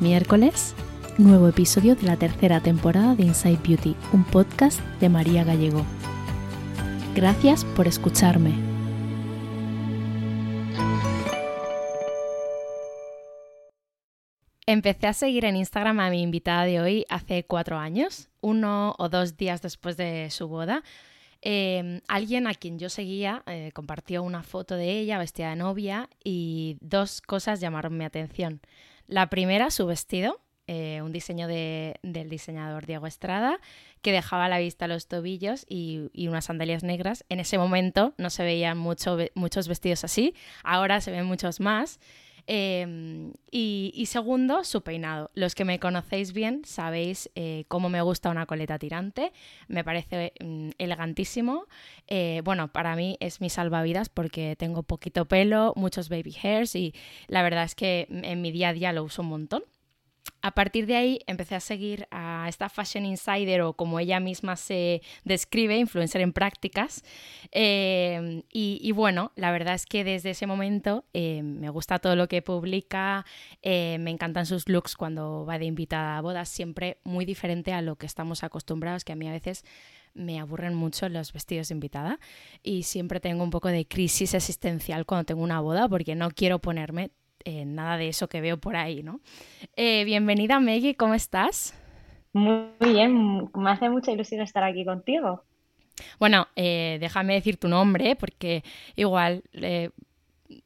miércoles, nuevo episodio de la tercera temporada de Inside Beauty, un podcast de María Gallego. Gracias por escucharme. Empecé a seguir en Instagram a mi invitada de hoy hace cuatro años, uno o dos días después de su boda. Eh, alguien a quien yo seguía eh, compartió una foto de ella vestida de novia y dos cosas llamaron mi atención. La primera, su vestido, eh, un diseño de, del diseñador Diego Estrada, que dejaba a la vista los tobillos y, unas sandalias negras. En ese momento no se veían mucho, muchos vestidos así, ahora se ven muchos más. Eh, y, segundo, su peinado. Los que me conocéis bien sabéis eh, cómo me gusta una coleta tirante. Me parece mm, elegantísimo. Eh, bueno, para mí es mi salvavidas porque tengo poquito pelo, muchos baby hairs y la verdad es que en mi día a día lo uso un montón. A partir de ahí empecé a seguir a esta Fashion Insider o como ella misma se describe, influencer en prácticas. Eh, y, bueno, la verdad es que desde ese momento eh, me gusta todo lo que publica, eh, me encantan sus looks cuando va de invitada a bodas, siempre muy diferente a lo que estamos acostumbrados, que a mí a veces me aburren mucho los vestidos de invitada y siempre tengo un poco de crisis existencial cuando tengo una boda porque no quiero ponerme eh, nada de eso que veo por ahí, ¿no? Eh, bienvenida Meggy, ¿cómo estás? Muy bien, me hace mucha ilusión estar aquí contigo. Bueno, eh, déjame decir tu nombre porque igual,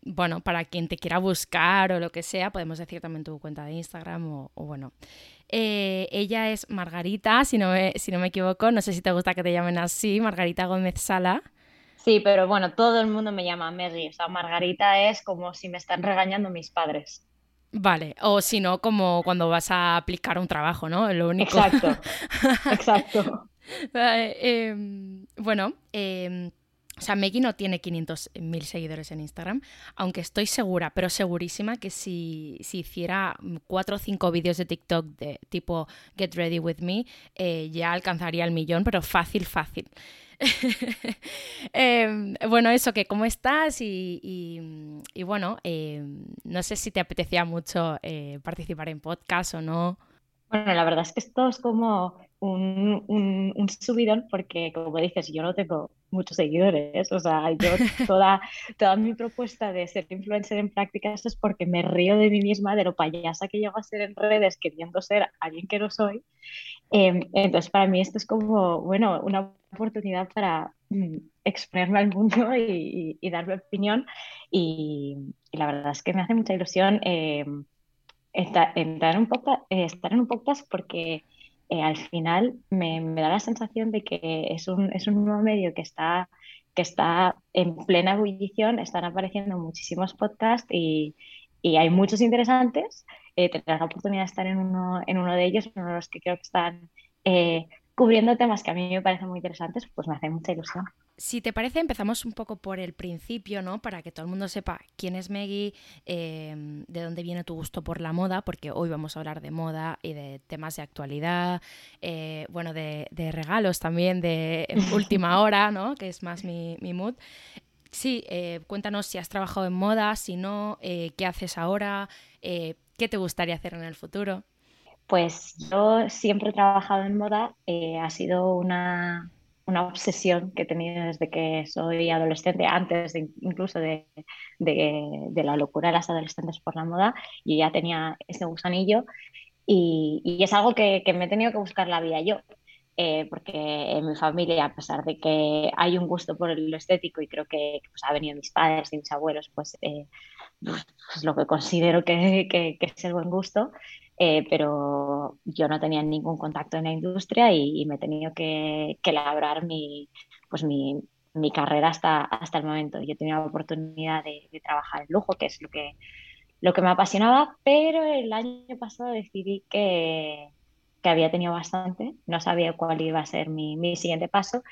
bueno, para quien te quiera buscar o lo que sea, podemos decir también tu cuenta de Instagram o, o bueno. ella es Margarita, si no, me, si no me equivoco, no sé si te gusta que te llamen así, Margarita Gómez Sala. Sí, pero bueno, todo el mundo me llama Meggy. O sea, Margarita es como si me están regañando mis padres. Vale, o si no, como cuando vas a aplicar un trabajo, ¿no? Lo único. Exacto, exacto. Em, bueno, eh, o sea, Meggy no tiene 500.000 seguidores en Instagram, aunque estoy segura, pero segurísima que si, si hiciera cuatro o cinco vídeos de TikTok de tipo Get Ready With Me, eh, ya alcanzaría el millón, pero fácil, fácil. Em, bueno, eso, que cómo estás y, bueno, em, no sé si te apetecía mucho eh, participar en podcast o no. Bueno, la verdad es que esto es como un, un, subidón porque, como dices, yo no tengo muchos seguidores. O sea, yo toda, toda mi propuesta de ser influencer en prácticas es porque me río de mí misma, de lo payasa que llego a ser en redes queriendo ser alguien que no soy. Em, entonces, para mí esto es como, bueno, una oportunidad para mm, exponerme al mundo y, y, dar mi opinión. Y, la verdad es que me hace mucha ilusión em, estar, en un podcast, estar en un podcast porque eh, al final me, da la sensación de que es un, es un nuevo medio que está, que está en plena ebullición, están apareciendo muchísimos podcasts y, hay muchos interesantes. Eh, tendrás la oportunidad de estar en uno, en uno de ellos, uno de los que creo que están eh, cubriendo temas que a mí me parecen muy interesantes, pues me hace mucha ilusión. Si te parece, empezamos un poco por el principio, ¿no? Para que todo el mundo sepa quién es Meggy, em, de dónde viene tu gusto por la moda, porque hoy vamos a hablar de moda y de temas de actualidad, eh, bueno, de, regalos también, de última hora, ¿no? Que es más mi, mood. Sí, eh, cuéntanos si has trabajado en moda, si no, qué haces ahora, qué te gustaría hacer en el futuro. Pues yo siempre he trabajado en moda, ha sido una, una obsesión que he tenido desde que soy adolescente, antes incluso de, la locura de las adolescentes por la moda, y ya tenía ese gusanillo y, es algo que, me he tenido que buscar la vida yo. Eh, porque en mi familia, a pesar de que hay un gusto por lo estético y creo que pues, ha venido mis padres y mis abuelos, pues, eh, pues lo que considero que, que, es el buen gusto, eh, pero yo no tenía ningún contacto en la industria y, me he tenido que, que labrar mi, pues mi, mi, carrera hasta, hasta el momento. Yo tenía la oportunidad de, trabajar en lujo, que es lo que, lo que me apasionaba, pero el año pasado decidí que, que había tenido bastante, no sabía cuál iba a ser mi, mi siguiente paso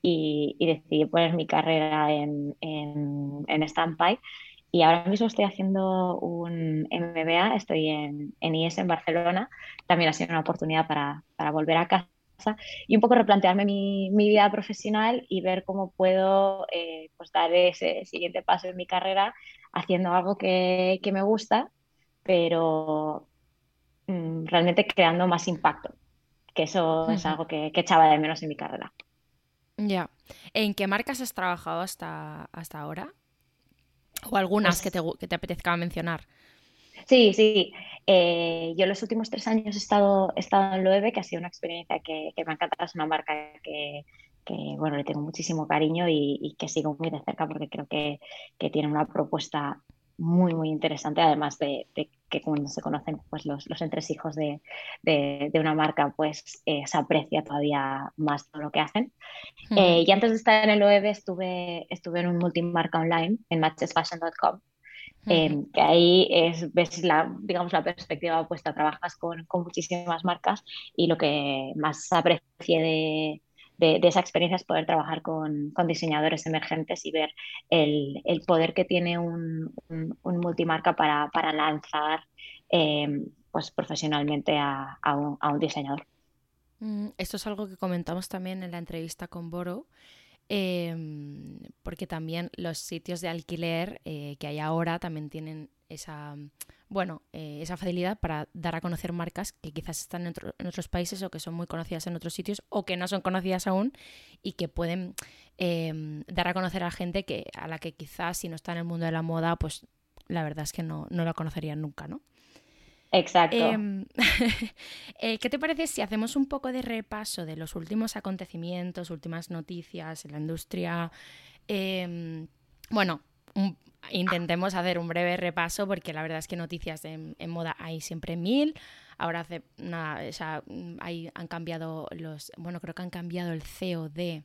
y, y, decidí poner mi carrera en, en, en stand-by y ahora mismo estoy haciendo un MBA, estoy en, en IES en Barcelona. También ha sido una oportunidad para, para volver a casa y un poco replantearme mi, mi vida profesional y ver cómo puedo eh, pues dar ese siguiente paso en mi carrera haciendo algo que, que me gusta, pero mm, realmente creando más impacto, que eso es algo que, que, echaba de menos en mi carrera. Ya. ¿En qué marcas has trabajado hasta, hasta ahora? ¿O algunas que, te, que te apetezca mencionar? Sí, sí. Eh, yo los últimos tres años he estado, he estado en Loewe, que ha sido una experiencia que, que me ha encantado. Es una marca que, que, bueno, le tengo muchísimo cariño y, y, que sigo muy de cerca porque creo que, que tiene una propuesta muy, muy interesante, además de, que cuando se conocen pues, los, los entresijos de, de, de una marca, pues eh, se aprecia todavía más todo lo que hacen. Eh, y antes de estar en el OEB estuve, estuve en un multimarca online, en matchesfashion.com, em, que ahí es, ves la, digamos, la perspectiva opuesta, trabajas con, con muchísimas marcas y lo que más aprecié de, de, esa experiencia es poder trabajar con, con diseñadores emergentes y ver el, el poder que tiene un, un, multimarca para, para lanzar eh, pues profesionalmente a, a, un, diseñador. Mm, esto es algo que comentamos también en la entrevista con Boro. Eh, porque también los sitios de alquiler eh, que hay ahora también tienen esa bueno, eh, esa facilidad para dar a conocer marcas que quizás están en, otros países o que son muy conocidas en otros sitios o que no son conocidas aún y que pueden em, dar a conocer a gente que, a la que quizás si no está en el mundo de la moda, pues la verdad es que no, no la conocerían nunca, ¿no? Exacto. Em, eh, ¿Qué te parece si hacemos un poco de repaso de los últimos acontecimientos, últimas noticias en la industria? Em, bueno, intentemos hacer un breve repaso porque la verdad es que noticias en, moda hay siempre mil. Ahora hace nada, o sea, hay, han cambiado los, bueno, creo que han cambiado el CEO de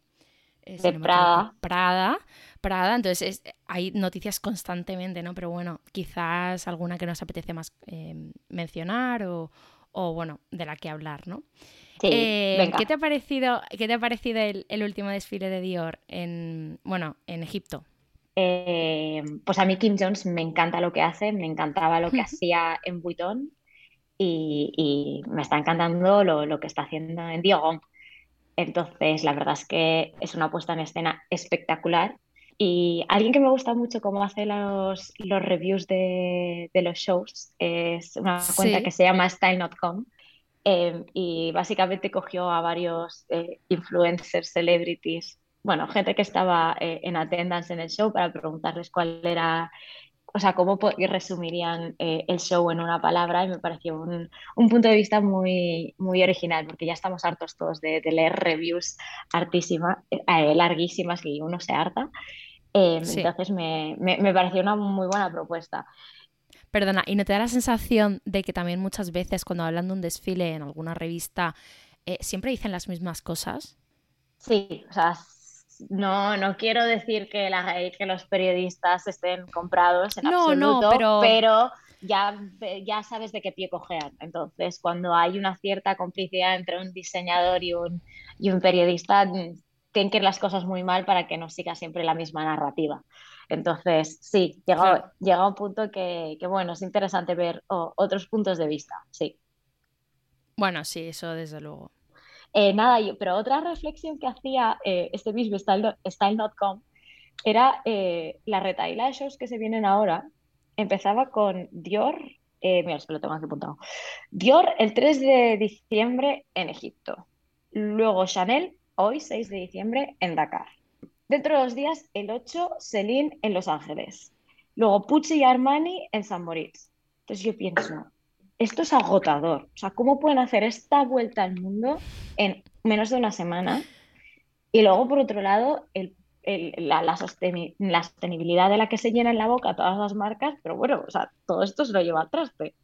de Prada. Prada. Prada, entonces hay noticias constantemente, ¿no? Pero bueno, quizás alguna que nos apetece más mencionar o, o, bueno, de la que hablar, ¿no? Eh, ¿Qué te ha parecido, qué te ha parecido el, último desfile de Dior en, bueno, en Egipto? Eh, pues a mí Kim Jones me encanta lo que hace, me encantaba lo que hacía en Vuitton y, me está encantando lo, que está haciendo en Dior. Entonces, la verdad es que es una puesta en escena espectacular. Y alguien que me gusta mucho cómo hace los, los reviews de, los shows es una cuenta que se llama Style.com Em, y básicamente cogió a varios eh, influencers, celebrities, bueno, gente que estaba eh, en attendance en el show para preguntarles cuál era, o sea, cómo resumirían eh, el show en una palabra y me pareció un, un, punto de vista muy, muy original, porque ya estamos hartos todos de, leer reviews artísimas, larguísimas que uno se harta. Em, entonces me, me, me pareció una muy buena propuesta. Perdona, ¿y no te da la sensación de que también muchas veces cuando hablan de un desfile en alguna revista eh, siempre dicen las mismas cosas? Sí, o sea, no, no quiero decir que, que los periodistas estén comprados en no, absoluto, no, pero... pero ya, ya sabes de qué pie cojean. Entonces, cuando hay una cierta complicidad entre un diseñador y un, y un periodista, tienen que ir las cosas muy mal para que no siga siempre la misma narrativa. Entonces, sí, llega, llega un punto que, bueno, es interesante ver otros puntos de vista, sí. Bueno, sí, eso desde luego. Eh, nada, yo, pero otra reflexión que hacía eh, este mismo Style.com era eh, la retaila shows que se vienen ahora. Empezaba con Dior, mira, es que lo tengo aquí apuntado. Dior el 3 de diciembre en Egipto. Luego Chanel, hoy 6 de diciembre en Dakar. Dentro de dos días, el 8, Celine en Los Ángeles. Luego Pucci y Armani en San Moritz. Entonces yo pienso, esto es agotador. O sea, ¿cómo pueden hacer esta vuelta al mundo en menos de una semana? Y luego, por otro lado, la, la, sostenibilidad de la que se llenan la boca todas las marcas, pero bueno, o sea, todo esto se lo lleva al traste.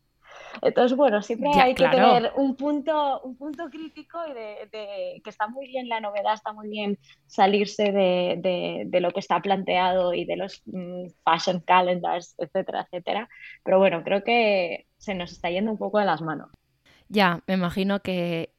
Entonces, bueno, siempre hay que tener un punto, un punto crítico y de, que está muy bien la novedad, está muy bien salirse de, lo que está planteado y de los mm, fashion calendars, etcétera, etcétera. Pero bueno, creo que se nos está yendo un poco de las manos. Ya, me imagino que,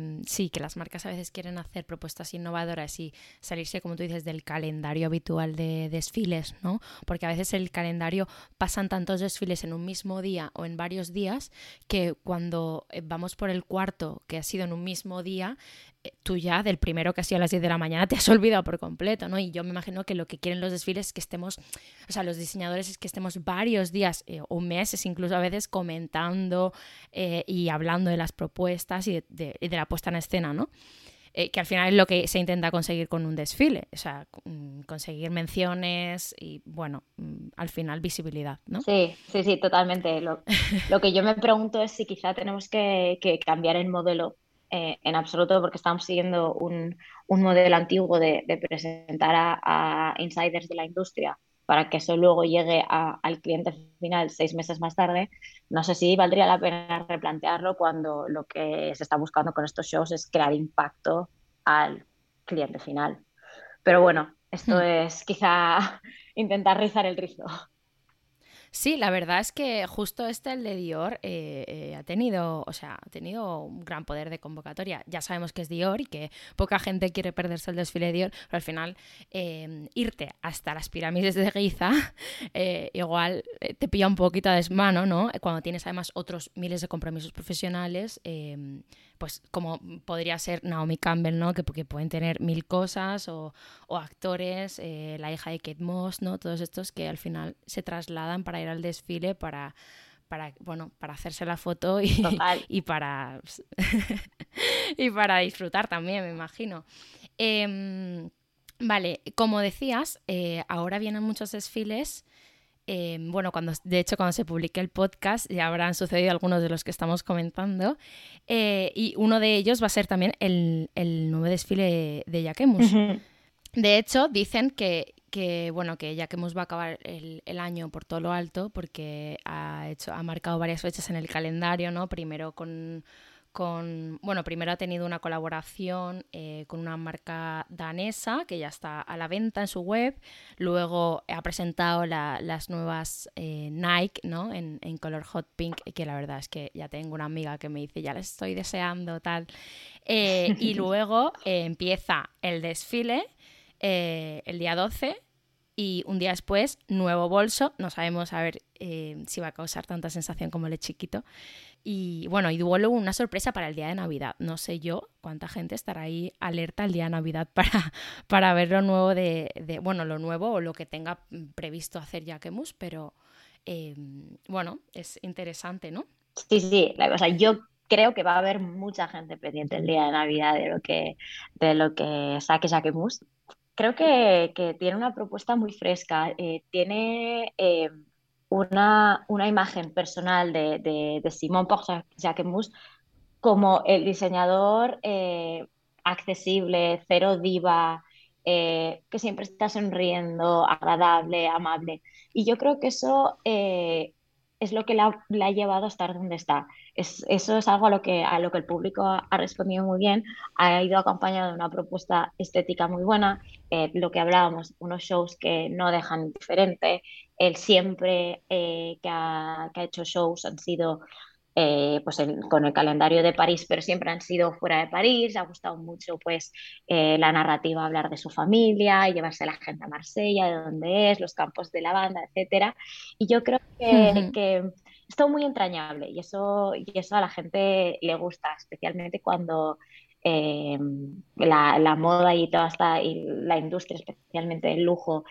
mm, sí, que las marcas a veces quieren hacer propuestas innovadoras y salirse, como tú dices, del calendario habitual de desfiles, ¿no? Porque a veces el calendario pasan tantos desfiles en un mismo día o en varios días que cuando eh, vamos por el cuarto, que ha sido en un mismo día, tú ya del primero que ha sido a las 10 de la mañana te has olvidado por completo, ¿no? Y yo me imagino que lo que quieren los desfiles es que estemos, o sea, los diseñadores es que estemos varios días eh, o meses incluso a veces comentando eh, y hablando de las propuestas y de, la puesta en escena, ¿no? que al final es lo que se intenta conseguir con un desfile, o sea, conseguir menciones y, bueno, mm, al final visibilidad, ¿no? Sí, sí, sí, totalmente. Lo, que yo me pregunto es si quizá tenemos que, que cambiar el modelo eh, en absoluto porque estamos siguiendo un, modelo antiguo de, presentar a, insiders de la industria para que eso luego llegue al cliente final seis meses más tarde, no sé si valdría la pena replantearlo cuando lo que se está buscando con estos shows es crear impacto al cliente final. Pero bueno, esto hmm. es quizá intentar rizar el rizo. Sí, la verdad es que justo este, el de Dior, eh, eh, ha tenido, o sea, ha tenido un gran poder de convocatoria. Ya sabemos que es Dior y que poca gente quiere perderse el desfile de Dior, pero al final eh, irte hasta las pirámides de Giza igual te pilla un poquito a desmano, ¿no? Cuando tienes además otros miles de compromisos profesionales pues como podría ser Naomi Campbell, ¿no? Que, porque pueden tener mil cosas, o, actores, eh, la hija de Kate Moss, ¿no? Todos estos que al final se trasladan para ir al desfile para, para bueno, para hacerse la foto y, y para y para disfrutar también, me imagino. Em, vale, como decías, eh, ahora vienen muchos desfiles Em, bueno, cuando, de hecho, cuando se publique el podcast ya habrán sucedido algunos de los que estamos comentando. Eh, y uno de ellos va a ser también el, nuevo desfile de Jacquemus. De hecho, dicen que, que, bueno, que Jacquemus va a acabar el, año por todo lo alto porque ha, hecho, ha marcado varias fechas en el calendario, ¿no? Primero con con, bueno, primero ha tenido una colaboración eh, con una marca danesa que ya está a la venta en su web, luego ha presentado las nuevas eh, Nike, ¿no? En, color hot pink, que la verdad es que ya tengo una amiga que me dice, ya les estoy deseando, tal. Eh, y luego empieza el desfile el día 12 y un día después, nuevo bolso. No sabemos a ver si va a causar tanta sensación como el chiquito. Y bueno, y Duolo una sorpresa para el día de Navidad. No sé yo cuánta gente estará ahí alerta el día de Navidad para, para ver lo nuevo de, bueno, lo nuevo o lo que tenga previsto hacer Jaquemus, pero em, bueno, es interesante, ¿no? Sí, sí, la cosa, yo creo que va a haber mucha gente pendiente el día de Navidad de lo que, de lo que saque Jaquemus. Creo que, tiene una propuesta muy fresca. Eh, tiene em, una, imagen personal de, de, de Simón Jacquemus como el diseñador eh, accesible, cero diva, eh, que siempre está sonriendo, agradable, amable. Y yo creo que eso eh, es lo que la, ha llevado a estar donde está. Es, eso es algo a lo, que, a lo que el público ha, respondido muy bien, ha ido acompañado de una propuesta estética muy buena, lo que hablábamos, unos shows que no dejan indiferente, él siempre eh, que, ha, hecho shows han sido eh, pues con el calendario de París, pero siempre han sido fuera de París. Ha gustado mucho pues eh, la narrativa, hablar de su familia, llevarse a la gente a Marsella, de dónde es, los campos de la banda, etcétera. Y yo creo que, que es todo muy entrañable y eso, y eso a la gente le gusta, especialmente cuando la, la, moda y toda esta y la industria, especialmente el lujo,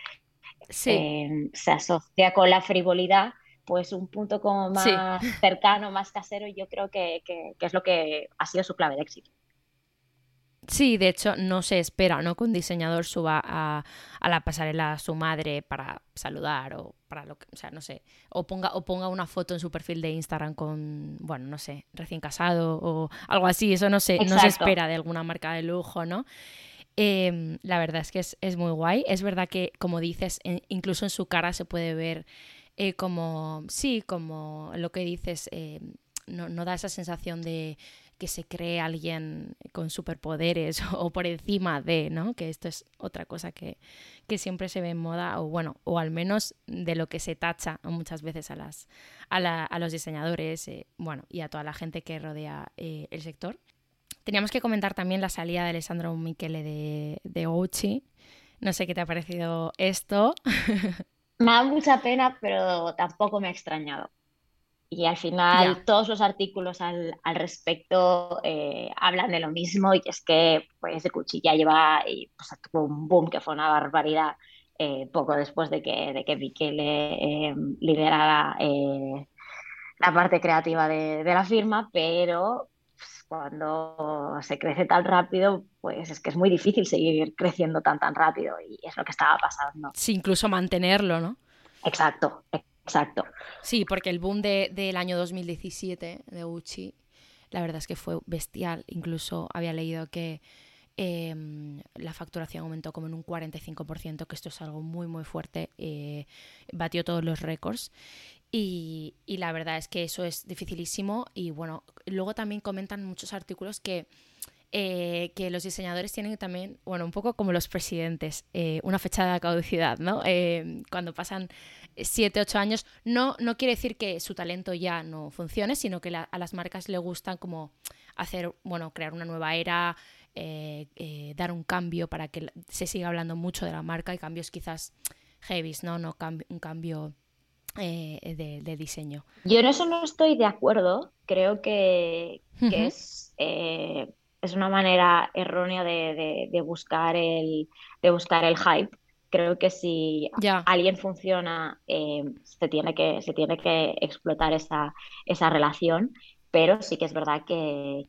Em, se asocia con la frivolidad, pues un punto como más cercano, más casero, y yo creo que, es lo que ha sido su clave de éxito. Sí, de hecho, no se espera ¿no? que un diseñador suba a, la pasarela a su madre para saludar o para lo que, o sea, no sé, o ponga, o ponga una foto en su perfil de Instagram con, bueno, no sé, recién casado o algo así, eso no se, no se espera de alguna marca de lujo, ¿no? Em, la verdad es que es, muy guay. Es verdad que, como dices, incluso en su cara se puede ver eh, como, sí, como lo que dices, eh, no, da esa sensación de que se cree alguien con superpoderes o, por encima de, ¿no? Que esto es otra cosa que, siempre se ve en moda, o bueno, o al menos de lo que se tacha muchas veces a, las, a, los diseñadores, eh, bueno, y a toda la gente que rodea el sector. Teníamos que comentar también la salida de Alessandro Michele de, de Ouchi. No sé qué te ha parecido esto. Me da mucha pena, pero tampoco me ha extrañado. Y al final todos los artículos al, respecto eh, hablan de lo mismo y es que pues de cuchilla lleva y, pues, tuvo un boom que fue una barbaridad eh, poco después de que, de que Michele eh, liderara la parte creativa de, de, la firma, pero cuando se crece tan rápido, pues es que es muy difícil seguir creciendo tan tan rápido y es lo que estaba pasando. Sí, incluso mantenerlo, ¿no? Exacto, exacto. Sí, porque el boom de, del año 2017 de Uchi, la verdad es que fue bestial. Incluso había leído que em, la facturación aumentó como en un 45%, que esto es algo muy, muy fuerte. Eh, batió todos los récords. Y, la verdad es que eso es dificilísimo. Y bueno, luego también comentan muchos artículos que, eh, que los diseñadores tienen también, bueno, un poco como los presidentes, eh, una fecha de caducidad, ¿no? Eh, cuando pasan 7, 8 años, no, no quiere decir que su talento ya no funcione, sino que a las marcas le gustan como hacer, bueno, crear una nueva era, dar un cambio para que se siga hablando mucho de la marca y cambios quizás heavy, ¿no? no un cambio eh, de, diseño. Yo en eso no estoy de acuerdo. Creo que, es, eh, es una manera errónea de, buscar el, de buscar el hype. Creo que si alguien funciona, eh, se, tiene que, se tiene que explotar esa, esa relación, pero sí que es verdad que,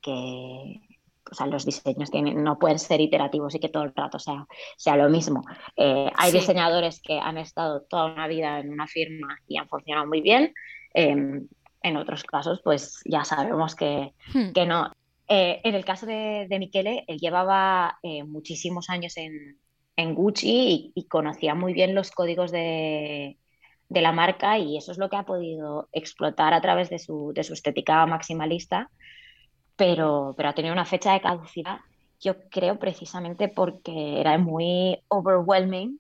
o sea, los diseños tienen, no pueden ser iterativos y que todo el rato sea, sea lo mismo. Eh, hay diseñadores que han estado toda una vida en una firma y han funcionado muy bien. Em, en otros casos, pues ya sabemos que, hmm. que no. Eh, en el caso de, de Michele, él llevaba eh, muchísimos años en, en Gucci y, conocía muy bien los códigos de, de, la marca y eso es lo que ha podido explotar a través de su, de su estética maximalista pero, pero ha tenido una fecha de caducidad, yo creo precisamente porque era muy overwhelming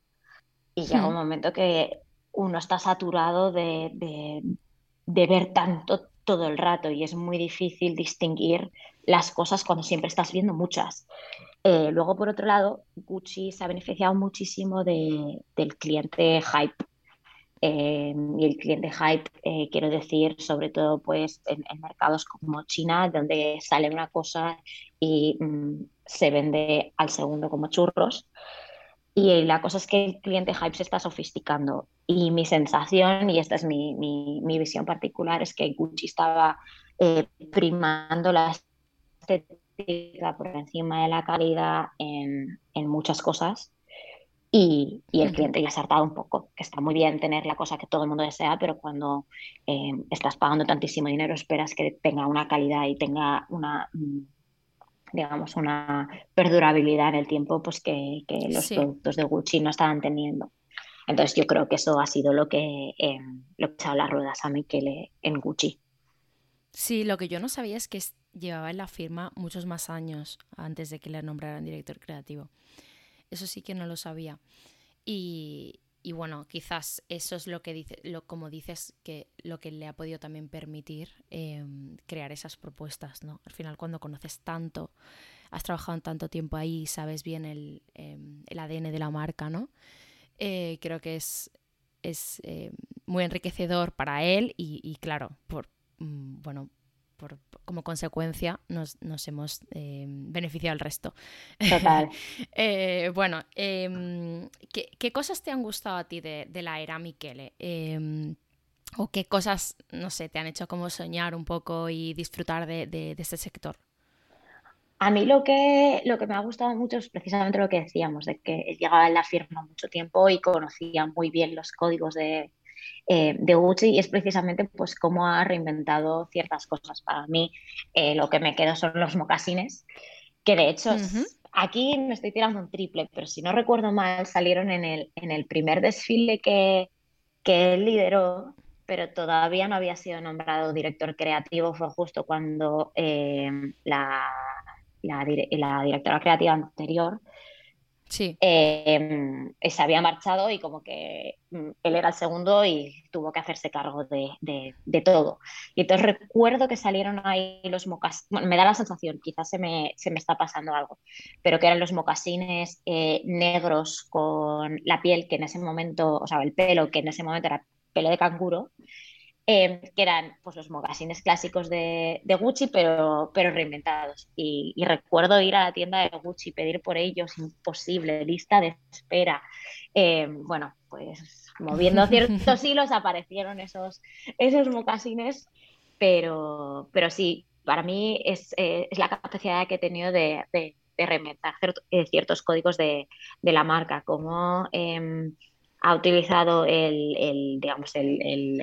y llega un hmm. momento que uno está saturado de, de, ver tanto todo el rato y es muy difícil distinguir las cosas cuando siempre estás viendo muchas. Eh, luego, por otro lado, Gucci se ha beneficiado muchísimo de, del cliente hype. Eh, y el cliente hype, eh, quiero decir, sobre todo pues en, mercados como China, donde sale una cosa y mm, se vende al segundo como churros. Y la cosa es que el cliente hype se está sofisticando. Y mi sensación, y esta es mi, mi, visión particular, es que Gucci estaba eh, primando la estética por encima de la calidad en, en muchas cosas. Y, y, el cliente ya se ha hartado un poco, que está muy bien tener la cosa que todo el mundo desea, pero cuando eh, estás pagando tantísimo dinero esperas que tenga una calidad y tenga una mm, digamos, una perdurabilidad en el tiempo pues que, los productos de Gucci no estaban teniendo. Entonces yo creo que eso ha sido lo que, eh, lo que echado las ruedas a Michele en Gucci. Sí, lo que yo no sabía es que llevaba en la firma muchos más años antes de que le nombraran director creativo. Eso sí que no lo sabía. Y, y bueno, quizás eso es lo que dice, lo, como dices, que lo que le ha podido también permitir em, crear esas propuestas, ¿no? Al final, cuando conoces tanto, has trabajado tanto tiempo ahí, sabes bien el, em, el ADN de la marca, ¿no? Eh, creo que es, es eh, muy enriquecedor para él y, y claro, por mm, bueno, como consecuencia nos, hemos eh, beneficiado el resto. Total. Eh, bueno, em, ¿qué, cosas te han gustado a ti de, la era Michele? Em, ¿O qué cosas, no sé, te han hecho como soñar un poco y disfrutar de, este sector? A mí lo que, lo que me ha gustado mucho es precisamente lo que decíamos, de que llegaba en la firma mucho tiempo y conocía muy bien los códigos de, eh, de Gucci y es precisamente pues cómo ha reinventado ciertas cosas. Para mí eh, lo que me quedo son los mocasines, que de hecho aquí me estoy tirando un triple, pero si no recuerdo mal salieron en el, en el primer desfile que, que él lideró, pero todavía no había sido nombrado director creativo, fue justo cuando eh, la, la, la, directora creativa anterior Sí. Em, se había marchado y como que mm, él era el segundo y tuvo que hacerse cargo de, de, todo. Y entonces recuerdo que salieron ahí los mocasines, me da la sensación, quizás se me, se me está pasando algo, pero que eran los mocasines eh, negros con la piel que en ese momento, o sea, el pelo que en ese momento era pelo de canguro, Em, que eran pues, los mogasines clásicos de, Gucci, pero, pero reinventados. Y, recuerdo ir a la tienda de Gucci, pedir por ellos, imposible, lista de espera. Em, bueno, pues moviendo ciertos hilos aparecieron esos, esos mocasines, pero, pero sí, para mí es, eh, es la capacidad que he tenido de, de, reinventar eh, ciertos códigos de, de la marca, como em, ha utilizado el, el digamos, el, el,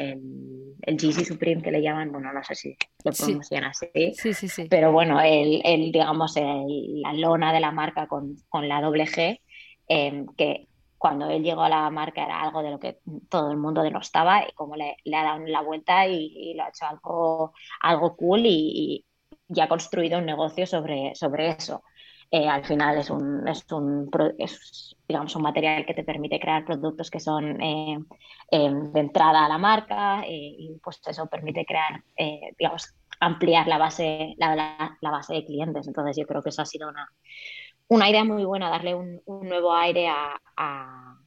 el, GC Supreme que le llaman, bueno, no sé si lo pronuncian así, sí, sí, sí. pero bueno, el, el digamos, la lona de la marca con, con la doble G, em, que cuando él llegó a la marca era algo de lo que todo el mundo denostaba y como le, le ha dado la vuelta y, lo ha hecho algo, algo cool y, y, ha construido un negocio sobre, sobre eso. Eh, al final es un, es un es, digamos, un material que te permite crear productos que son eh, eh, de entrada a la marca y pues eso permite crear, digamos, ampliar la base, la, la, base de clientes. Entonces yo creo que eso ha sido una, una idea muy buena, darle un, un nuevo aire a, a,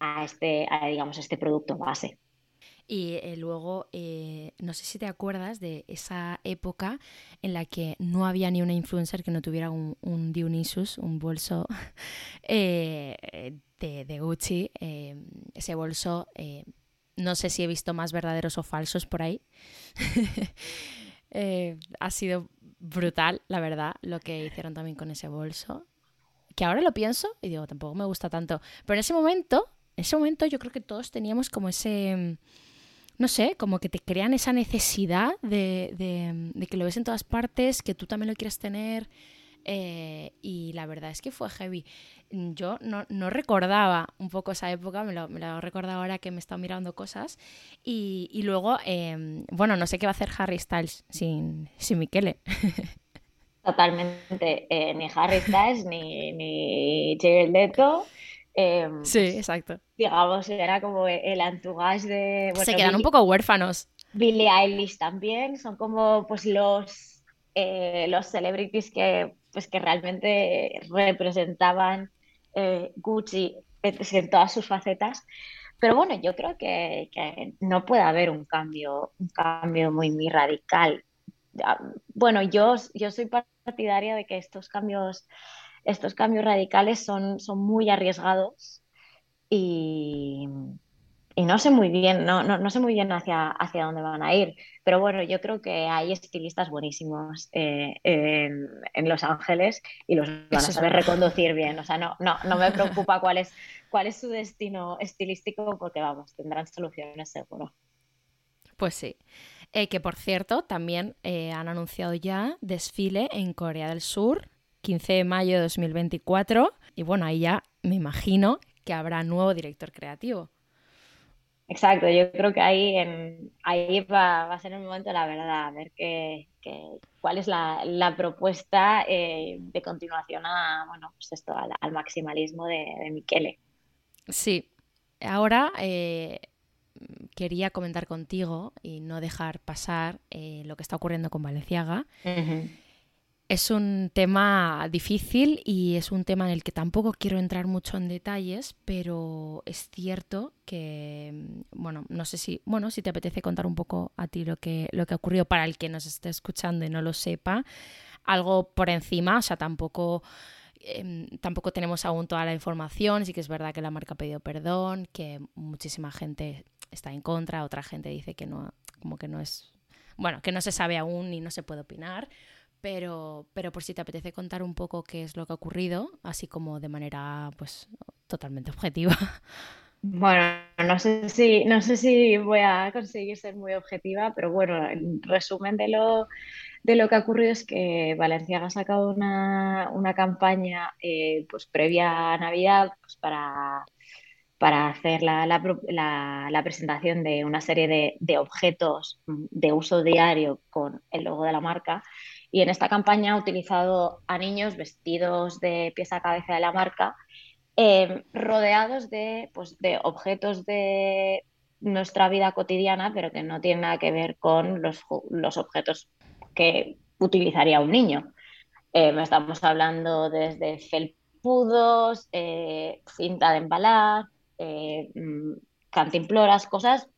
a este, a, digamos, este producto base. Y eh, luego, eh, no sé si te acuerdas de esa época en la que no había ni una influencer que no tuviera un, Dionysus, un bolso eh, de, Gucci. ese bolso, no sé si he visto más verdaderos o falsos por ahí. ha sido brutal, la verdad, lo que hicieron también con ese bolso. Que ahora lo pienso y digo, tampoco me gusta tanto. Pero en ese momento, en ese momento yo creo que todos teníamos como ese no sé, como que te crean esa necesidad de, de, que lo ves en todas partes, que tú también lo quieres tener. Eh, y la verdad es que fue heavy. Yo no, no recordaba un poco esa época, me lo, me lo recordado ahora que me he estado mirando cosas. Y, y luego, em, bueno, no sé qué va a hacer Harry Styles sin, sin Michele. totalmente eh, ni Harry Styles ni, ni Jared Leto. Em, sí, exacto. Digamos, era como el entourage de... Se quedan un poco huérfanos. Billie Eilish también, son como pues los, eh, los celebrities que, pues, que realmente representaban eh, Gucci en todas sus facetas. Pero bueno, yo creo que, que, no puede haber un cambio, un cambio muy, muy radical. Bueno, yo, yo soy partidaria de que estos cambios, estos cambios radicales son, son muy arriesgados y, y no sé muy bien, no, no, no, sé muy bien hacia, hacia dónde van a ir. Pero bueno, yo creo que hay estilistas buenísimos eh, en, en, Los Ángeles y los van a saber reconducir bien. O sea, no, no, no me preocupa cuál es, cuál es su destino estilístico porque vamos, tendrán soluciones seguro. Pues sí. Eh, que por cierto, también eh, han anunciado ya desfile en Corea del Sur, 15 de mayo de 2024. Y bueno, ahí ya me imagino que habrá nuevo director creativo. Exacto, yo creo que ahí, en, ahí va, a ser el momento la verdad, a ver qué, cuál es la, propuesta eh, de continuación a, bueno, pues esto, al, maximalismo de, de, Michele. Sí, ahora eh, quería comentar contigo y no dejar pasar eh, lo que está ocurriendo con Valenciaga. Es un tema difícil y es un tema en el que tampoco quiero entrar mucho en detalles, pero es cierto que, mm, bueno, no sé si, bueno, si te apetece contar un poco a ti lo que, lo que ha ocurrido para el que nos esté escuchando y no lo sepa, algo por encima, o sea, tampoco, em, tampoco tenemos aún toda la información, sí que es verdad que la marca ha pedido perdón, que muchísima gente está en contra, otra gente dice que no, como que no es, bueno, que no se sabe aún y no se puede opinar pero, pero por si te apetece contar un poco qué es lo que ha ocurrido, así como de manera pues totalmente objetiva. Bueno, no sé si, no sé si voy a conseguir ser muy objetiva, pero bueno, en resumen de lo, de lo que ha ocurrido es que Valenciaga ha sacado una, una campaña eh, pues previa a Navidad pues para, para hacer la, la, la, presentación de una serie de, de objetos de uso diario con el logo de la marca y en esta campaña ha utilizado a niños vestidos de pies a cabeza de la marca, em, rodeados de, pues, de objetos de nuestra vida cotidiana, pero que no tienen nada que ver con los, los objetos que utilizaría un niño. Em, estamos hablando desde felpudos, eh, cinta de embalar, eh, mm, cantimploras, cosas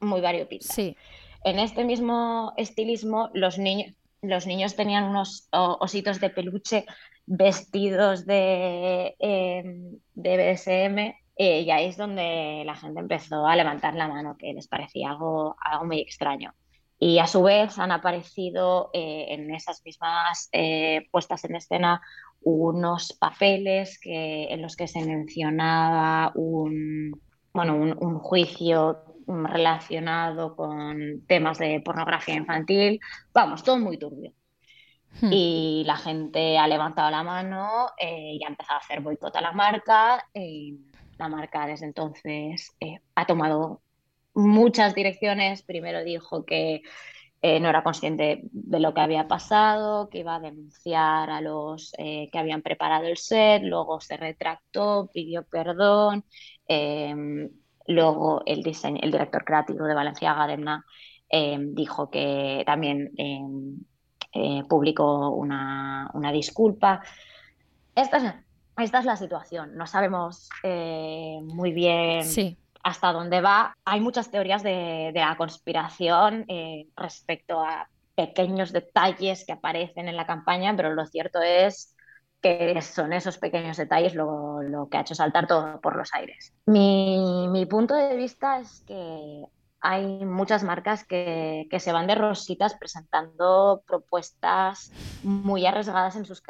muy variopintas. Sí. En este mismo estilismo, los niños, los niños tenían unos ositos de peluche vestidos de, em, de BSM eh, y ahí es donde la gente empezó a levantar la mano, que les parecía algo, muy extraño. Y a su vez han aparecido eh, en esas mismas eh, puestas en escena unos papeles en los que se mencionaba un, bueno, un juicio relacionado con temas de pornografía infantil, vamos, todo muy turbio. Hmm. Y la gente ha levantado la mano eh, y ha empezado a hacer boicot a la marca. Y la marca desde entonces eh, ha tomado muchas direcciones. Primero dijo que eh, no era consciente de lo que había pasado, que iba a denunciar a los que habían preparado el set, luego se retractó, pidió perdón. Luego el, diseño, el director creativo de Valenciaga, Demna, eh, dijo que también eh, eh, publicó una, disculpa. Esta es, esta es, la situación. No sabemos muy bien hasta dónde va. Hay muchas teorías de, de la conspiración respecto a pequeños detalles que aparecen en la campaña, pero lo cierto es que son esos pequeños detalles lo, lo que ha hecho saltar todo por los aires. Mi, mi, punto de vista es que hay muchas marcas que, que, se van de rositas presentando propuestas muy arriesgadas en sus,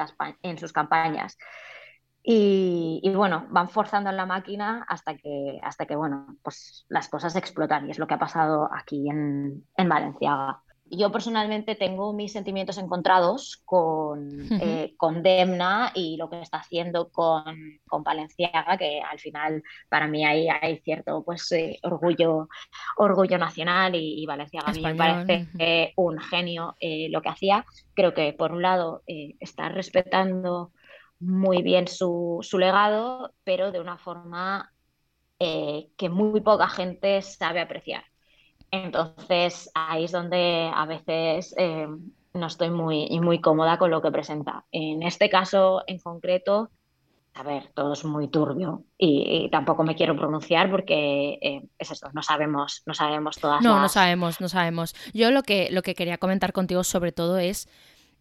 en sus campañas. Y, y, bueno, van forzando en la máquina hasta que, hasta que bueno, pues las cosas explotan y es lo que ha pasado aquí en, en Valenciaga. Yo personalmente tengo mis sentimientos encontrados con, eh, Demna y lo que está haciendo con, con Valenciaga, que al final para mí hay, hay cierto pues, eh, orgullo, orgullo nacional y, Valenciaga a mí me parece un genio eh, lo que hacía. Creo que por un lado está respetando muy bien su, su, legado, pero de una forma que muy poca gente sabe apreciar. Entonces, ahí es donde a veces eh, no estoy muy, muy cómoda con lo que presenta. En este caso en concreto, a ver, todo es muy turbio y, tampoco me quiero pronunciar porque eh, es esto, no sabemos, no sabemos todas No, no sabemos, no sabemos. Yo lo que, lo que quería comentar contigo sobre todo es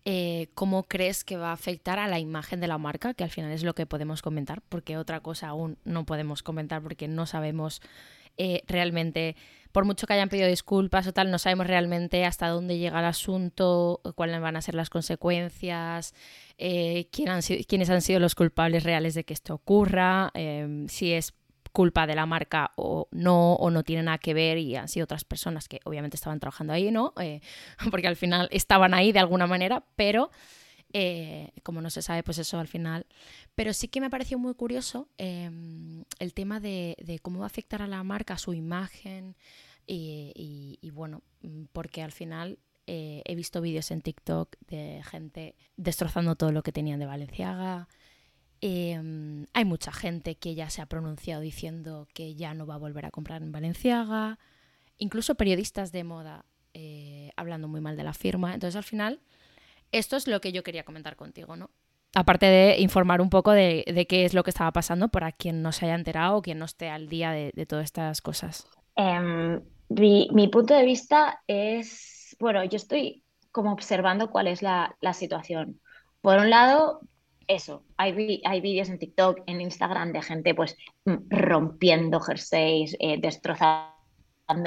eh, cómo crees que va a afectar a la imagen de la marca, que al final es lo que podemos comentar, porque otra cosa aún no podemos comentar porque no sabemos realmente por mucho que hayan pedido disculpas o tal, no sabemos realmente hasta dónde llega el asunto, cuáles van a ser las consecuencias, eh, quiénes han sido los culpables reales de que esto ocurra, em, si es culpa de la marca o no, o no tiene nada que ver y han sido otras personas que obviamente estaban trabajando ahí, ¿no? Eh, porque al final estaban ahí de alguna manera, pero eh, como no se sabe, pues eso al final. Pero sí que me pareció muy curioso em, el tema de, cómo va a afectar a la marca, su imagen y, bueno, mm, porque al final eh, he visto vídeos en TikTok de gente destrozando todo lo que tenían de Valenciaga. Em, hay mucha gente que ya se ha pronunciado diciendo que ya no va a volver a comprar en Valenciaga. Incluso periodistas de moda eh, hablando muy mal de la firma. Entonces al final esto es lo que yo quería comentar contigo, ¿no? Aparte de informar un poco de, qué es lo que estaba pasando para quien no se haya enterado o quien no esté al día de, todas estas cosas. Em, mi, punto de vista es, bueno, yo estoy como observando cuál es la, situación. Por un lado, eso, hay, hay vídeos en TikTok, en Instagram de gente pues rompiendo jerseys, eh, destrozando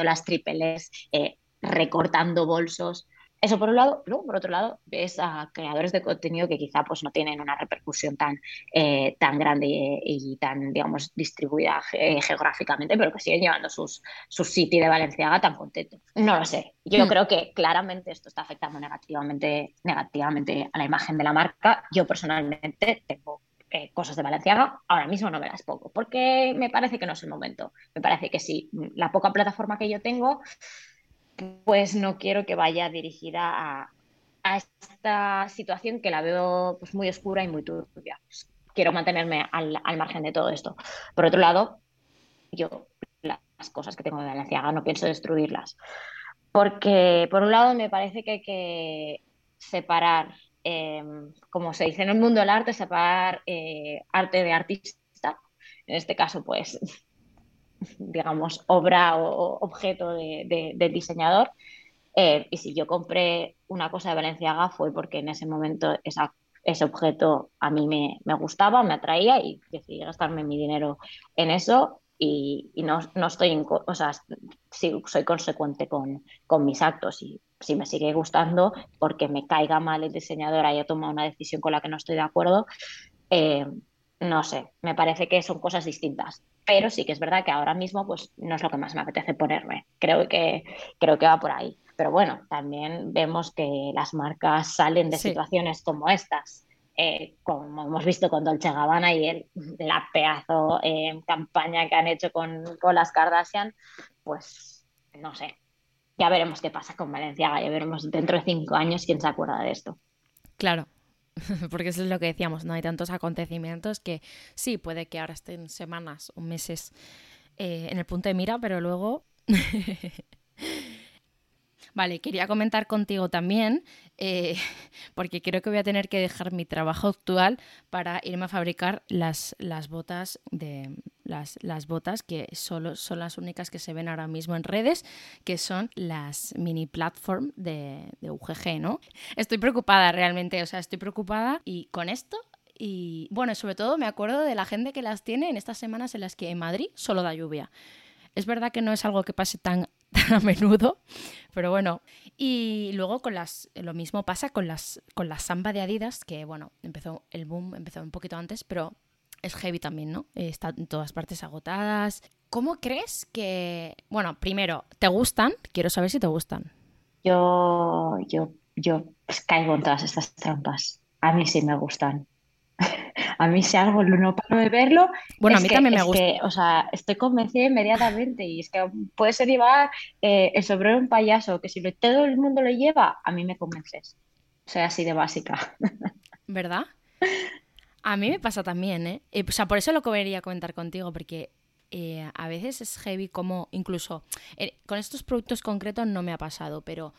las triples, eh, recortando bolsos. Eso por un lado, luego por otro lado ves a creadores de contenido que quizá pues no tienen una repercusión tan, eh, tan grande y, tan, digamos, distribuida eh, geográficamente, pero que siguen llevando sus, sus City de Valenciaga tan contentos. No lo sé. Yo hmm. creo que claramente esto está afectando negativamente, negativamente a la imagen de la marca. Yo personalmente tengo eh, cosas de Valenciaga, ahora mismo no me las pongo, porque me parece que no es el momento. Me parece que sí, la poca plataforma que yo tengo pues no quiero que vaya dirigida a, esta situación que la veo pues, muy oscura y muy turbia. quiero mantenerme al, margen de todo esto. Por otro lado, yo las cosas que tengo de Valenciaga no pienso destruirlas. Porque, por un lado, me parece que hay que separar, eh, como se dice en el mundo del arte, separar eh, arte de artista. En este caso, pues digamos, obra o objeto de, del diseñador. Eh, y si yo compré una cosa de Valenciaga fue porque en ese momento esa, ese objeto a mí me, me, gustaba, me atraía y decidí gastarme mi dinero en eso y, y no, no, estoy, o sea, soy consecuente con, con, mis actos y si me sigue gustando porque me caiga mal el diseñador haya tomado una decisión con la que no estoy de acuerdo, eh, no sé, me parece que son cosas distintas. Pero sí que es verdad que ahora mismo pues, no es lo que más me apetece ponerme. Creo que, creo que va por ahí. Pero bueno, también vemos que las marcas salen de situaciones como estas. Eh, como hemos visto con Dolce Gabbana y el, la pedazo eh, campaña que han hecho con, con las Kardashian, pues no sé. Ya veremos qué pasa con Valenciaga, ya veremos dentro de cinco años quién se acuerda de esto. Claro, porque eso es lo que decíamos, no hay tantos acontecimientos que sí, puede que ahora estén semanas o meses eh, en el punto de mira, pero luego Vale, quería comentar contigo también, eh, porque creo que voy a tener que dejar mi trabajo actual para irme a fabricar las, las botas de las, las botas que solo son las únicas que se ven ahora mismo en redes, que son las mini platform de, de UGG, ¿no? Estoy preocupada realmente, o sea, estoy preocupada y con esto y bueno, sobre todo me acuerdo de la gente que las tiene en estas semanas en las que en Madrid solo da lluvia. Es verdad que no es algo que pase tan, a menudo, pero bueno. Y luego con las, lo mismo pasa con las, con la samba de Adidas, que bueno, empezó el boom, empezó un poquito antes, pero es heavy también, ¿no? Está en todas partes agotadas. ¿Cómo crees que, bueno, primero, ¿te gustan? Quiero saber si te gustan. yo, yo, yo pues, caigo en todas estas trampas. A mí sí me gustan. A mí si algo no paro de verlo. Bueno, a mí también me gusta. o sea, estoy convencida inmediatamente y es que puede ser llevar eh, el sombrero de un payaso, que si todo el mundo lo lleva, a mí me convences. O sea, así de básica. ¿Verdad? A mí me pasa también, ¿eh? eh o sea, por eso lo que quería comentar contigo, porque eh, a veces es heavy como incluso con estos productos concretos no me ha pasado, pero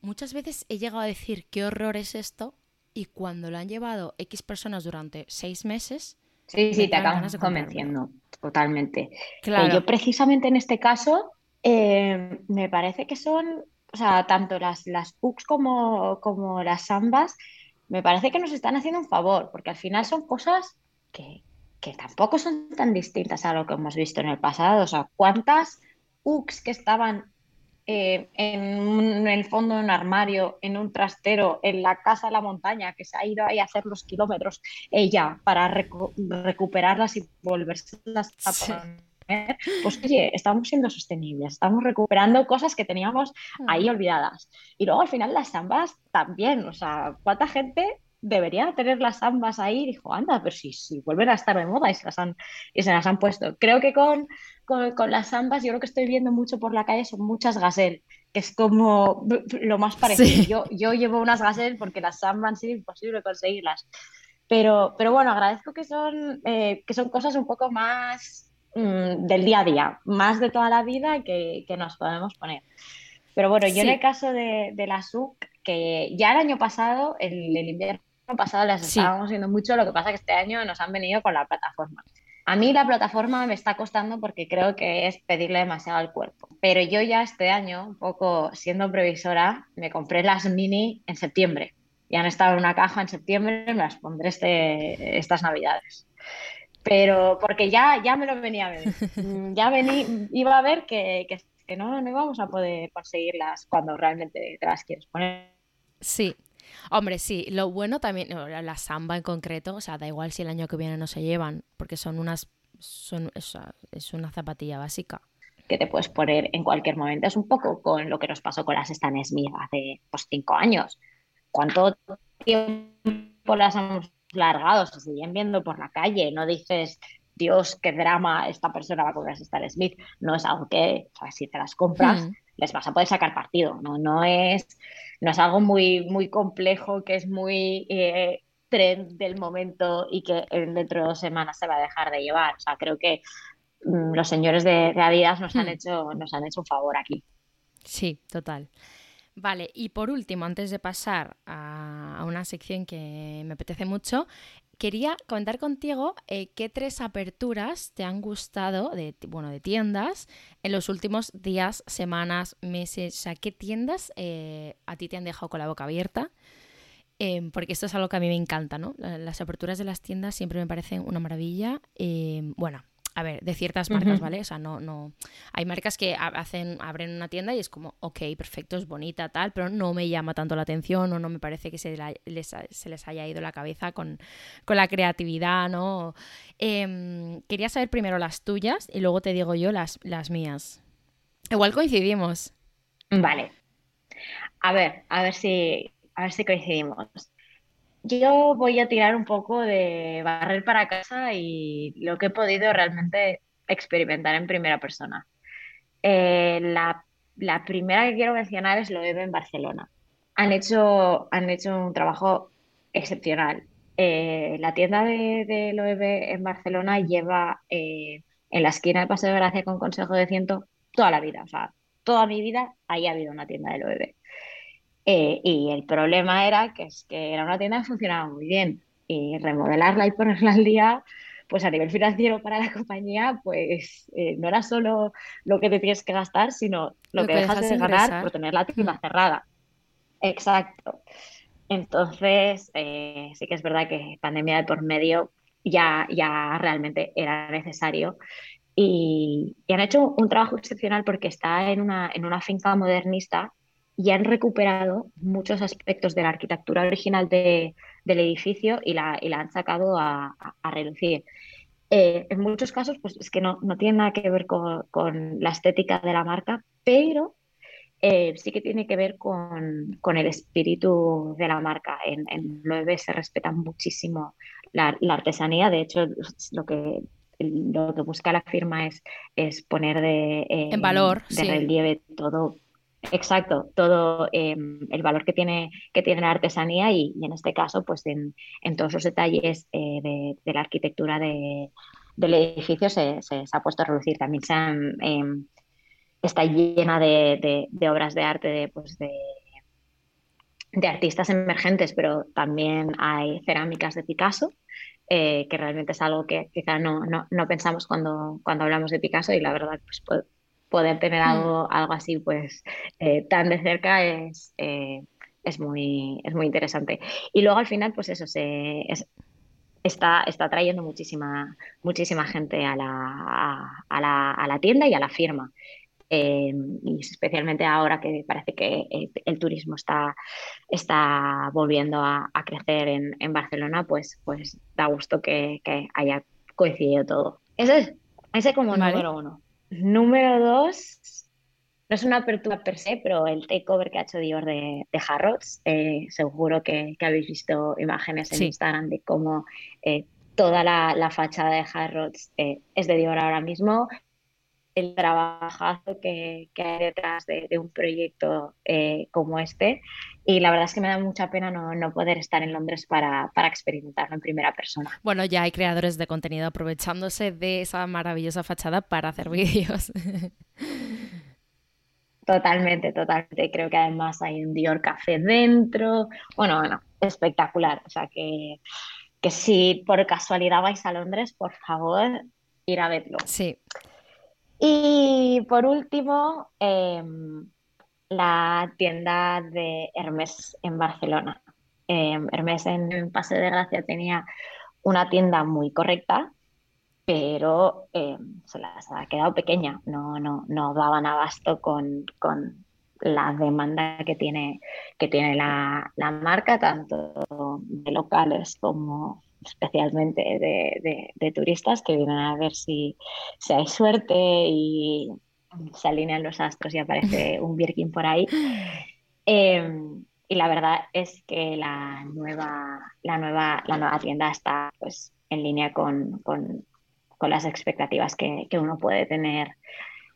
muchas veces he llegado a decir qué horror es esto y cuando lo han llevado X personas durante seis meses... Sí, sí, te acaban convenciendo, totalmente. Eh, claro. yo precisamente en este caso eh, me parece que son, o sea, tanto las, las PUCs como, como las Sambas, me parece que nos están haciendo un favor, porque al final son cosas que, que tampoco son tan distintas a lo que hemos visto en el pasado. O sea, ¿cuántas UCs que estaban eh, en, el fondo de un armario, en un trastero, en la casa de la montaña, que se ha ido ahí a hacer los kilómetros ella para recuperarlas y volverlas a poner. Pues oye, estamos siendo sostenibles, estamos recuperando cosas que teníamos ahí mm. olvidadas. Y luego al final las ambas también, o sea, ¿cuánta gente debería tener las ambas ahí? dijo, anda, pero si, si vuelven a estar de moda y se las han, y se las han puesto. Creo que con, con, las ambas, yo lo que estoy viendo mucho por la calle son muchas gazelle, que es como lo más parecido. Yo, yo llevo unas gazelle porque las ambas han sido imposible conseguirlas. Pero, pero bueno, agradezco que son, eh, que son cosas un poco más mm, del día a día, más de toda la vida que, que nos podemos poner. Pero bueno, yo en el caso de, de la SUC, que ya el año pasado, el, el invierno pasado las estábamos viendo mucho, lo que pasa que este año nos han venido con la plataforma. A mí la plataforma me está costando porque creo que es pedirle demasiado al cuerpo. Pero yo ya este año, un poco siendo previsora, me compré las mini en septiembre. Y han estado en una caja en septiembre, me las pondré este, estas navidades. Pero porque ya, ya me lo venía a ver. Ya vení, iba a ver que, que, que no, no íbamos a poder conseguirlas cuando realmente te las quieres poner. Sí, Hombre, sí, lo bueno también, la samba en concreto, o sea, da igual si el año que viene no se llevan, porque son unas, son, es, una zapatilla básica. Que te puedes poner en cualquier momento. Es un poco con lo que nos pasó con las Stan Smith hace pues, cinco años. ¿Cuánto tiempo las hemos largado? Se siguen viendo por la calle. No dices, Dios, qué drama, esta persona va a comprar Stan Smith. No es algo que, o sea, si te las compras, hmm. les vas a poder sacar partido. No, no es no es algo muy, muy complejo, que es muy eh, trend del momento y que dentro de dos semanas se va a dejar de llevar. O sea, creo que mm, los señores de, Adidas nos han, hmm. hecho, nos han hecho un favor aquí. Sí, total. Vale, y por último, antes de pasar a, una sección que me apetece mucho, quería comentar contigo eh, qué tres aperturas te han gustado de, bueno, de tiendas en los últimos días, semanas, meses. O sea, qué tiendas eh, a ti te han dejado con la boca abierta. Em, porque esto es algo que a mí me encanta, ¿no? Las aperturas de las tiendas siempre me parecen una maravilla. Em, bueno, a ver, de ciertas marcas, ¿vale? O sea, no, no. Hay marcas que hacen, abren una tienda y es como, ok, perfecto, es bonita, tal, pero no me llama tanto la atención o no me parece que se, les, se les, haya ido la cabeza con, la creatividad, ¿no? Em, quería saber primero las tuyas y luego te digo yo las, las mías. Igual coincidimos. Vale. A ver, a ver si, a ver si coincidimos. Yo voy a tirar un poco de barrer para casa y lo que he podido realmente experimentar en primera persona. Eh, la, primera que quiero mencionar es lo en Barcelona. Han hecho, han hecho un trabajo excepcional. Eh, la tienda de, de en Barcelona lleva eh, en la esquina del Paseo de Gracia con Consejo de Ciento toda la vida. O sea, toda mi vida ahí ha habido una tienda de Loewe. Eh, y el problema era que, es que era una tienda que funcionaba muy bien y remodelarla y ponerla al día, pues a nivel financiero para la compañía, pues eh, no era solo lo que te tienes que gastar, sino lo, que, dejas, de ganar por tener la tienda mm. cerrada. Exacto. Entonces, eh, sí que es verdad que pandemia de por medio ya, ya realmente era necesario. Y, y, han hecho un trabajo excepcional porque está en una, en una finca modernista y han recuperado muchos aspectos de la arquitectura original del edificio y la, y la, han sacado a, a, relucir. Eh, en muchos casos, pues es que no, no tiene nada que ver con, con, la estética de la marca, pero eh, sí que tiene que ver con, con, el espíritu de la marca. En, en Loewe se respeta muchísimo la, la, artesanía, de hecho lo que, lo que busca la firma es, es poner de, eh, en valor, de relieve todo Exacto, todo eh, el valor que tiene, que tiene la artesanía y, en este caso, pues en, en todos los detalles eh, de, la arquitectura de, del edificio se, ha puesto a reducir. También se han, eh, está llena de, obras de arte de, pues de, artistas emergentes, pero también hay cerámicas de Picasso, eh, que realmente es algo que quizá no, pensamos cuando, cuando hablamos de Picasso y la verdad pues poder tener mm. algo, algo así pues eh, tan de cerca es, eh, es, muy, es muy interesante. Y luego al final pues eso se, es, está, está trayendo muchísima, muchísima gente a la, a, la, a la tienda y a la firma. Eh, y especialmente ahora que parece que el, el turismo está, está volviendo a, a crecer en, en, Barcelona, pues, pues da gusto que, que haya coincidido todo. Ese es ese como vale. número uno. Número dos, no es una apertura per se, pero el takeover que ha hecho Dior de, de Harrods, eh, seguro que, que, habéis visto imágenes en sí. Instagram de cómo eh, toda la, la, fachada de Harrods eh, es de Dior ahora mismo. El trabajazo que, que hay detrás de, de un proyecto eh, como este. Y la verdad es que me da mucha pena no, no poder estar en Londres para, para, experimentarlo en primera persona. Bueno, ya hay creadores de contenido aprovechándose de esa maravillosa fachada para hacer vídeos. Totalmente, totalmente. Creo que además hay un Dior Café dentro. Bueno, bueno, espectacular. O sea que, que si por casualidad vais a Londres, por favor, ir a verlo. Sí. Y por último, eh, la tienda de Hermes en Barcelona. Eh, Hermes en Paseo de Gracia tenía una tienda muy correcta, pero eh, se las ha quedado pequeña, no, no, no daban abasto con, con la demanda que tiene, que tiene la, la, marca, tanto de locales como especialmente de, de, de, turistas que vienen a ver si, si hay suerte y se alinean los astros y aparece un Birkin por ahí. Eh, y la verdad es que la nueva, la nueva, la nueva tienda está pues, en línea con, con, con las expectativas que, que, uno puede tener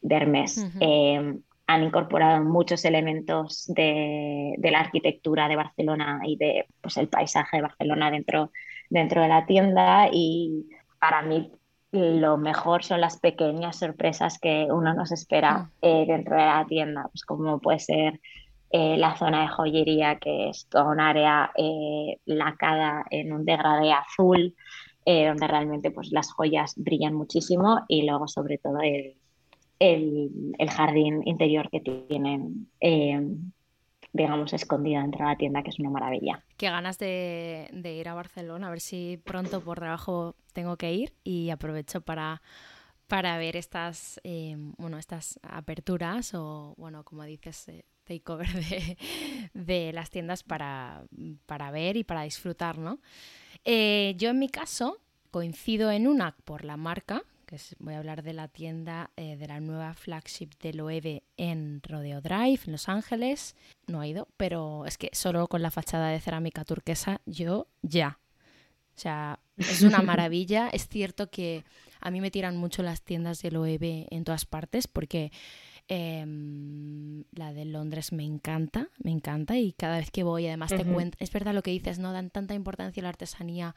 de Hermes. Uh -huh. eh, han incorporado muchos elementos de, de, la arquitectura de Barcelona y de pues, el paisaje de Barcelona dentro, dentro de la tienda y para mí lo mejor son las pequeñas sorpresas que uno nos espera eh, dentro de la tienda, pues como puede ser eh, la zona de joyería, que es toda un área eh, lacada en un degradé azul, donde realmente pues, las joyas brillan muchísimo y luego sobre todo el, el, el jardín interior que tienen digamos, escondida dentro de la tienda, que es una maravilla. Qué ganas de, ir a Barcelona, a ver si pronto por trabajo tengo que ir y aprovecho para, para ver estas, eh, bueno, estas aperturas o, bueno, como dices, eh, takeover de, de, las tiendas para, para, ver y para disfrutar, ¿no? Eh, yo en mi caso coincido en una por la marca, que es, voy a hablar de la tienda eh, de la nueva flagship de Loewe en Rodeo Drive, en Los Ángeles. No ha ido, pero es que solo con la fachada de cerámica turquesa yo ya. O sea, es una maravilla. es cierto que a mí me tiran mucho las tiendas de Loewe en todas partes porque eh, la de Londres me encanta, me encanta y cada vez que voy además uh -huh. te cuentan, es verdad lo que dices, ¿no? Dan tanta importancia a la artesanía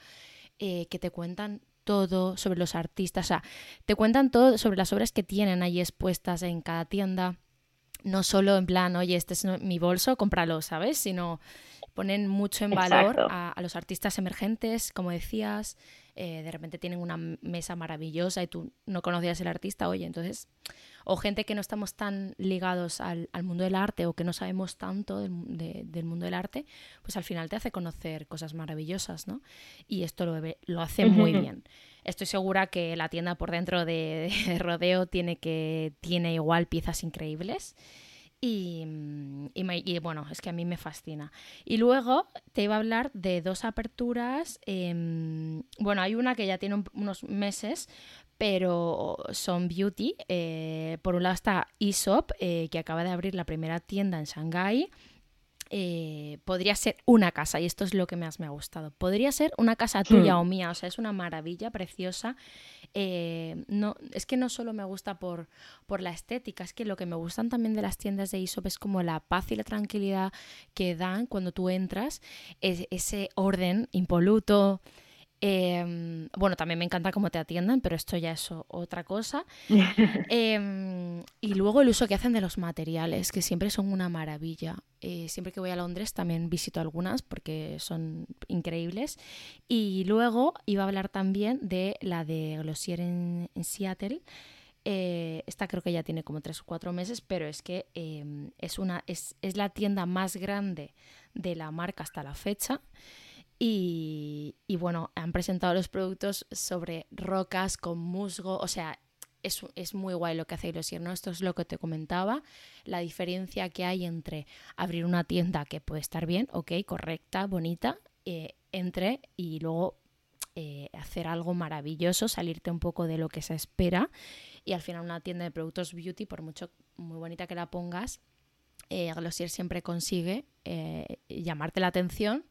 eh, que te cuentan todo sobre los artistas, o sea, te cuentan todo sobre las obras que tienen ahí expuestas en cada tienda, no solo en plan, oye, este es mi bolso, cómpralo, ¿sabes? Sino ponen mucho en valor a, a, los artistas emergentes, como decías, eh, de repente tienen una mesa maravillosa y tú no conocías el artista, oye, entonces, o gente que no estamos tan ligados al, al mundo del arte o que no sabemos tanto del, de, del, mundo del arte, pues al final te hace conocer cosas maravillosas, ¿no? Y esto lo, lo hace muy bien. Estoy segura que la tienda por dentro de, de Rodeo tiene, que, tiene igual piezas increíbles. Y, y, me, y, bueno, es que a mí me fascina. Y luego te iba a hablar de dos aperturas. Eh, bueno, hay una que ya tiene un, unos meses, pero son beauty. Eh, por un lado está Aesop, eh, que acaba de abrir la primera tienda en Shanghái. Eh, podría ser una casa, y esto es lo que más me ha gustado. Podría ser una casa tuya Hmm. o mía, o sea, es una maravilla, preciosa. Eh, no, es que no solo me gusta por, por la estética, es que lo que me gustan también de las tiendas de Aesop es como la paz y la tranquilidad que dan cuando tú entras, es- ese orden impoluto. Eh, bueno, también me encanta cómo te atiendan, pero esto ya es otra cosa. Em, y luego el uso que hacen de los materiales, que siempre son una maravilla. Eh, siempre que voy a Londres también visito algunas porque son increíbles. Y luego iba a hablar también de la de Glossier en, en Seattle. Eh, esta creo que ya tiene como tres o cuatro meses, pero es que em, es, una, es, es la tienda más grande de la marca hasta la fecha. Y, bueno, han presentado los productos sobre rocas con musgo, o sea, es, muy guay lo que hace Glossier, ¿no? Esto es lo que te comentaba, la diferencia que hay entre abrir una tienda que puede estar bien, ok, correcta, bonita, eh, entre y luego eh, hacer algo maravilloso, salirte un poco de lo que se espera y al final una tienda de productos beauty, por mucho muy bonita que la pongas, eh, Glossier siempre consigue eh, llamarte la atención,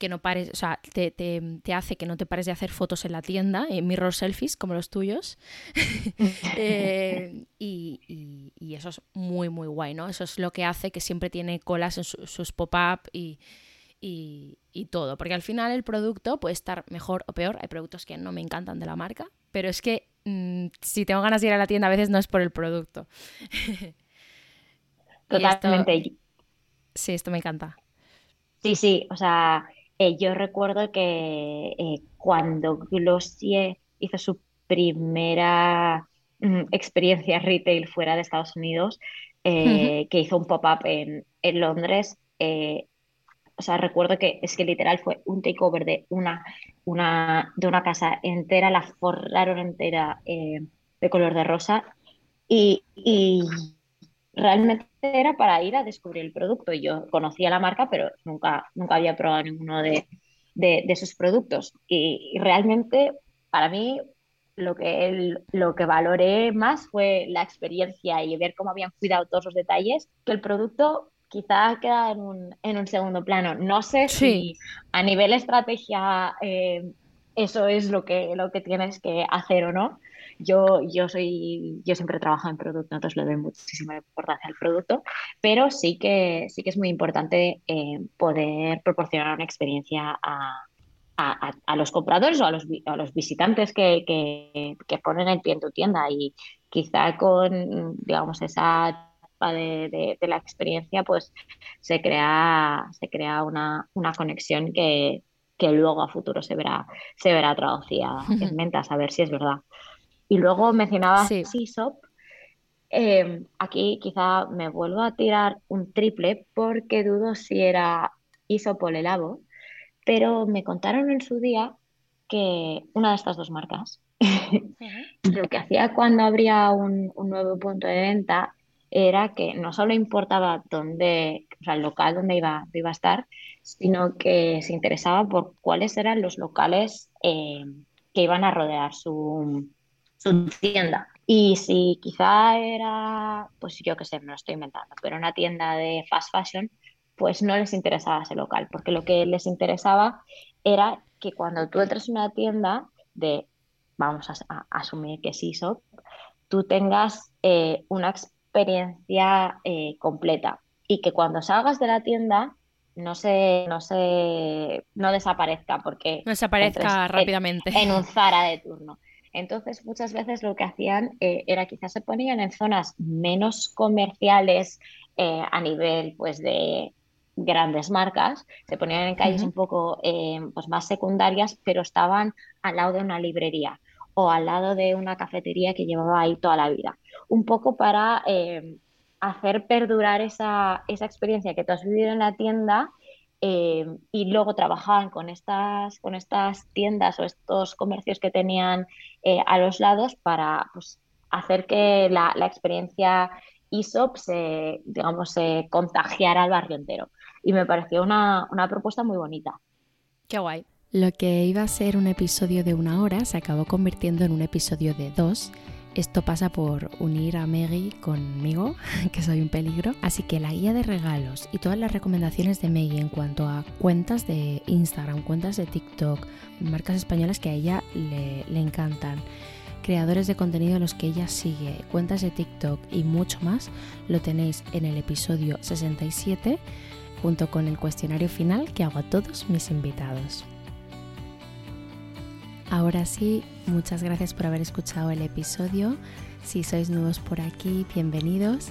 que no pares, o sea, te, te- te hace que no te pares de hacer fotos en la tienda, eh, mirror selfies como los tuyos. Eh, y, y- y eso es muy, muy guay, ¿no? Eso es lo que hace que siempre tiene colas en su- sus pop-up y, y- y todo. Porque al final el producto puede estar mejor o peor. Hay productos que no me encantan de la marca, pero es que mm, si tengo ganas de ir a la tienda a veces no es por el producto. Esto- Totalmente. sí, esto me encanta. Sí, sí, o sea, eh, yo recuerdo que eh, cuando Glossier hizo su primera mm, experiencia retail fuera de Estados Unidos, eh, que hizo un pop-up en, en Londres, o sea, recuerdo que es que literal fue un takeover de una, una, de una casa entera, la forraron entera de color de rosa y, y realmente era para ir a descubrir el producto. Yo conocía la marca, pero nunca, nunca había probado ninguno de, de, de sus productos. Y, y realmente, para mí, lo que, el- lo que valoré más fue la experiencia y ver cómo habían cuidado todos los detalles, que el producto quizá queda en un, en un segundo plano. No sé Sí. si a nivel estrategia eh, eso es lo que, lo que tienes que hacer o no. Yo, yo soy, yo siempre trabajo en producto, entonces le doy muchísima importancia al producto, pero sí que, sí que es muy importante eh, poder proporcionar una experiencia a, a- los compradores o a los, a los visitantes que, que, que ponen el pie en tu tienda y quizá con, digamos, esa etapa de, de- de la experiencia, pues se crea, se crea una, una conexión que, que luego a futuro se verá, se verá traducida en ventas, a ver si es verdad. Y luego mencionabas Sí. Eh, aquí quizá me vuelvo a tirar un triple porque dudo si era Aesop o Lelabo, pero me contaron en su día que una de estas dos marcas lo que hacía cuando abría un, un nuevo punto de venta era que no solo importaba dónde, o sea, el local donde iba, iba a estar, sino que se interesaba por cuáles eran los locales eh, que iban a rodear su, su tienda. Y si quizá era, pues yo qué sé, me lo estoy inventando, pero una tienda de fast fashion, pues no les interesaba ese local, porque lo que les interesaba era que cuando tú entras en una tienda de, vamos a, a- asumir que es Aesop, tú tengas eh, una experiencia eh, completa y que cuando salgas de la tienda no se, no se, no desaparezca porque No desaparezca en- rápidamente. en un Zara de turno. Entonces, muchas veces lo que hacían eh, era quizás se ponían en zonas menos comerciales eh, a nivel pues de grandes marcas, se ponían en calles un poco eh, pues más secundarias, pero estaban al lado de una librería o al lado de una cafetería que llevaba ahí toda la vida. Un poco para hacer perdurar esa, esa experiencia que tú has vivido en la tienda eh, y luego trabajaban con estas, con estas tiendas o estos comercios que tenían eh, a los lados para pues, hacer que la, la experiencia Aesop se, digamos, se contagiara al barrio entero. Y me pareció una, una propuesta muy bonita. Qué guay. Lo que iba a ser un episodio de una hora se acabó convirtiendo en un episodio de dos. Esto pasa por unir a Maggie conmigo, que soy un peligro. Así que la guía de regalos y todas las recomendaciones de Maggie en cuanto a cuentas de Instagram, cuentas de TikTok, marcas españolas que a ella le, le encantan, creadores de contenido a los que ella sigue, cuentas de TikTok y mucho más, lo tenéis en el episodio 67 junto con el cuestionario final que hago a todos mis invitados. Ahora sí, muchas gracias por haber escuchado el episodio. Si sois nuevos por aquí, bienvenidos.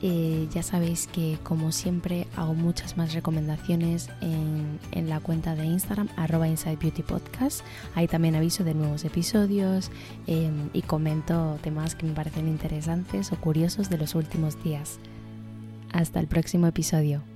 Eh, ya sabéis que como siempre hago muchas más recomendaciones en, la cuenta de Instagram, arroba Inside Beauty Podcast. Ahí también aviso de nuevos episodios eh, y comento temas que me parecen interesantes o curiosos de los últimos días. Hasta el próximo episodio.